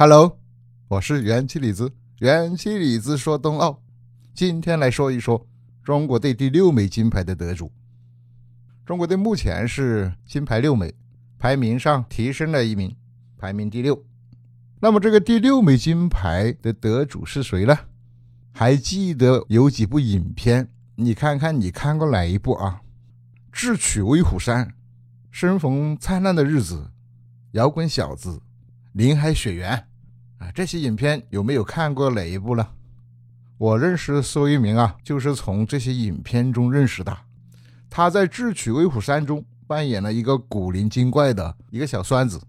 Hello，我是元气李子，元气李子说冬奥。今天来说一说中国队第六枚金牌的得主。中国队目前是金牌六枚，排名上提升了一名，排名第六。那么这个第六枚金牌的得主是谁呢？还记得有几部影片？你看看你看过哪一部啊？智取威虎山、生逢灿烂的日子、摇滚小子、林海雪原这些影片有没有看过哪一部呢？我认识苏一鸣啊，就是从这些影片中认识的。他在《智取威虎山》中扮演了一个古灵精怪的一个小孙子。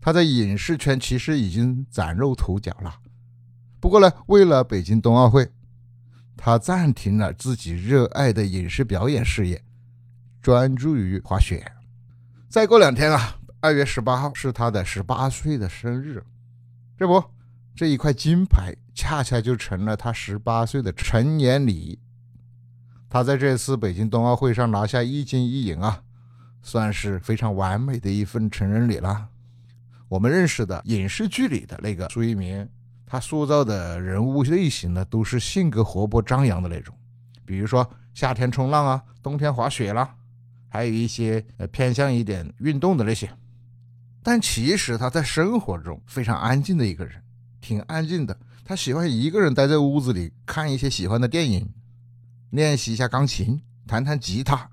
他在影视圈其实已经崭露头角了。不过呢，为了北京冬奥会，他暂停了自己热爱的影视表演事业，专注于滑雪。再过两天啊，二月十八号是他的十八岁的生日。这不，这一块金牌恰恰就成了他十八岁的成年礼。他在这次北京冬奥会上拿下一金一银啊，算是非常完美的一份成人礼了。我们认识的影视剧里的那个朱一鸣，他塑造的人物类型呢，都是性格活泼张扬的那种，比如说夏天冲浪啊，冬天滑雪啦，还有一些呃偏向一点运动的那些。但其实他在生活中非常安静的一个人，挺安静的。他喜欢一个人待在屋子里看一些喜欢的电影，练习一下钢琴，弹弹吉他，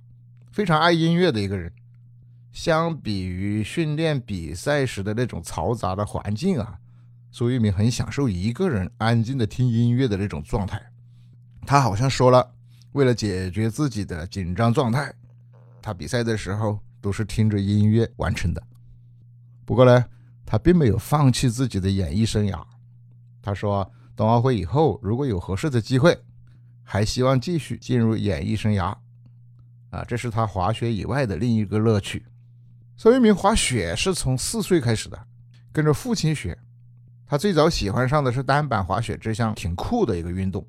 非常爱音乐的一个人。相比于训练比赛时的那种嘈杂的环境啊，苏一鸣很享受一个人安静的听音乐的那种状态。他好像说了，为了解决自己的紧张状态，他比赛的时候都是听着音乐完成的。不过呢，他并没有放弃自己的演艺生涯。他说，冬奥会以后如果有合适的机会，还希望继续进入演艺生涯。啊，这是他滑雪以外的另一个乐趣。苏一鸣滑雪是从四岁开始的，跟着父亲学。他最早喜欢上的是单板滑雪这项挺酷的一个运动。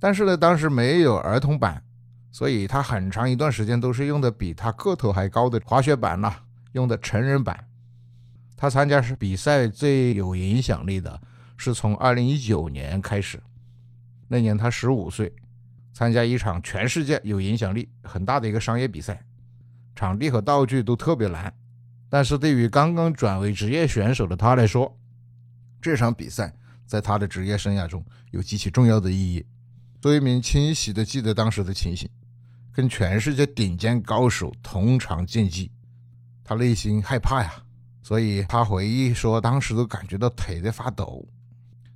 但是呢，当时没有儿童板，所以他很长一段时间都是用的比他个头还高的滑雪板呐，用的成人板。他参加是比赛最有影响力的，是从二零一九年开始。那年他十五岁，参加一场全世界有影响力很大的一个商业比赛，场地和道具都特别难。但是对于刚刚转为职业选手的他来说，这场比赛在他的职业生涯中有极其重要的意义。周一鸣清晰的记得当时的情形，跟全世界顶尖高手同场竞技，他内心害怕呀。所以他回忆说，当时都感觉到腿在发抖。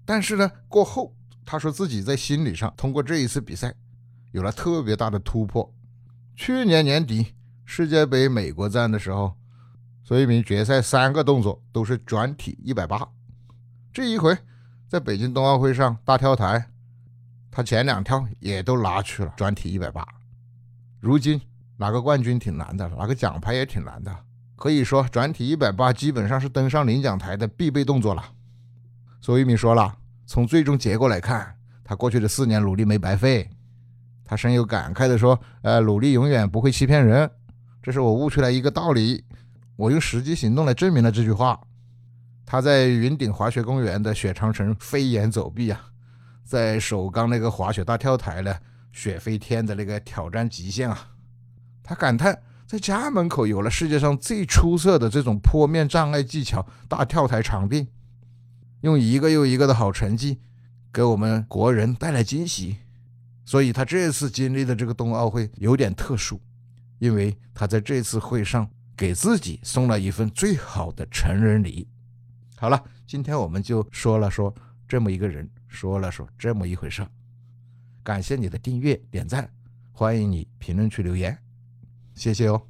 但是呢，过后他说自己在心理上通过这一次比赛有了特别大的突破。去年年底世界杯美国站的时候，孙一鸣决赛三个动作都是转体一百八。这一回在北京冬奥会上大跳台，他前两跳也都拿去了转体一百八。如今拿个冠军挺难的，拿个奖牌也挺难的。可以说，转体一百八基本上是登上领奖台的必备动作了。苏一鸣说了，从最终结果来看，他过去的四年努力没白费。他深有感慨地说：“呃，努力永远不会欺骗人，这是我悟出来一个道理。我用实际行动来证明了这句话。”他在云顶滑雪公园的雪长城飞檐走壁啊，在首钢那个滑雪大跳台呢，雪飞天的那个挑战极限啊，他感叹。在家门口有了世界上最出色的这种坡面障碍技巧大跳台场地，用一个又一个的好成绩给我们国人带来惊喜，所以他这次经历的这个冬奥会有点特殊，因为他在这次会上给自己送了一份最好的成人礼。好了，今天我们就说了说这么一个人，说了说这么一回事。感谢你的订阅点赞，欢迎你评论区留言。谢谢哦。